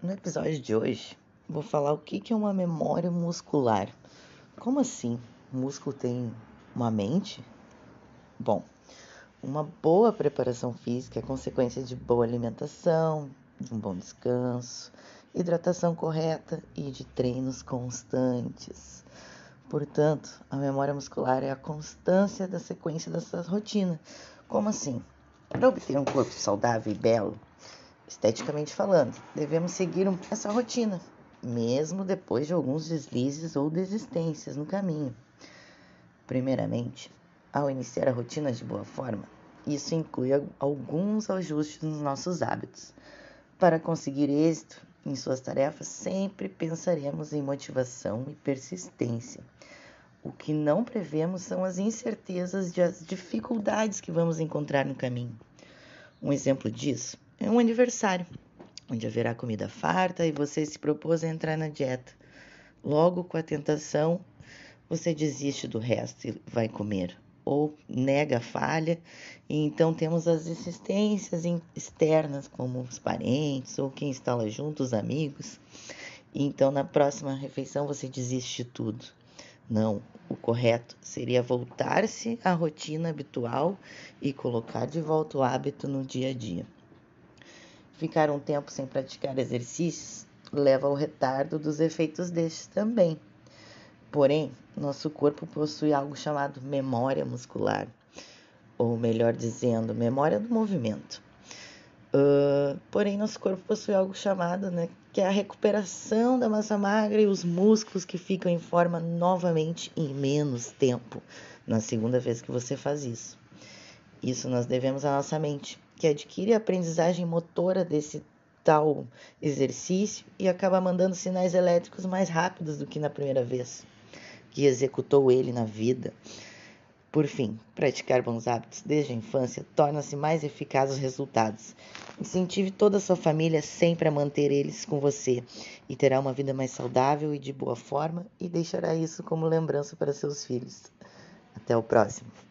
No episódio de hoje, vou falar o que é uma memória muscular. Como assim? O músculo tem uma mente? Bom, uma boa preparação física é consequência de boa alimentação, de um bom descanso, hidratação correta e de treinos constantes. Portanto, a memória muscular é a constância da sequência dessa rotina. Como assim? Para obter um corpo saudável e belo, esteticamente falando, devemos seguir essa rotina, mesmo depois de alguns deslizes ou desistências no caminho. Primeiramente, ao iniciar a rotina de boa forma, isso inclui alguns ajustes nos nossos hábitos. Para conseguir êxito em suas tarefas, sempre pensaremos em motivação e persistência. O que não prevemos são as incertezas e as dificuldades que vamos encontrar no caminho. Um exemplo disso é um aniversário, onde haverá comida farta e você se propôs a entrar na dieta. Logo, com a tentação, você desiste do resto e vai comer, ou nega a falha, e então temos as existências externas, como os parentes ou quem está lá junto, os amigos. E então, na próxima refeição, você desiste de tudo. Não, o correto seria voltar-se à rotina habitual e colocar de volta o hábito no dia a dia. Ficar um tempo sem praticar exercícios leva ao retardo dos efeitos destes também. Porém, nosso corpo possui algo chamado memória muscular, ou melhor dizendo, memória do movimento. Uh, porém, nosso corpo possui algo chamado, né, que é a recuperação da massa magra e os músculos que ficam em forma novamente em menos tempo, na segunda vez que você faz isso. Isso nós devemos à nossa mente, que adquire a aprendizagem motora desse tal exercício e acaba mandando sinais elétricos mais rápidos do que na primeira vez que executou ele na vida. Por fim, praticar bons hábitos desde a infância torna-se mais eficaz os resultados. Incentive toda a sua família sempre a manter eles com você e terá uma vida mais saudável e de boa forma e deixará isso como lembrança para seus filhos. Até o próximo.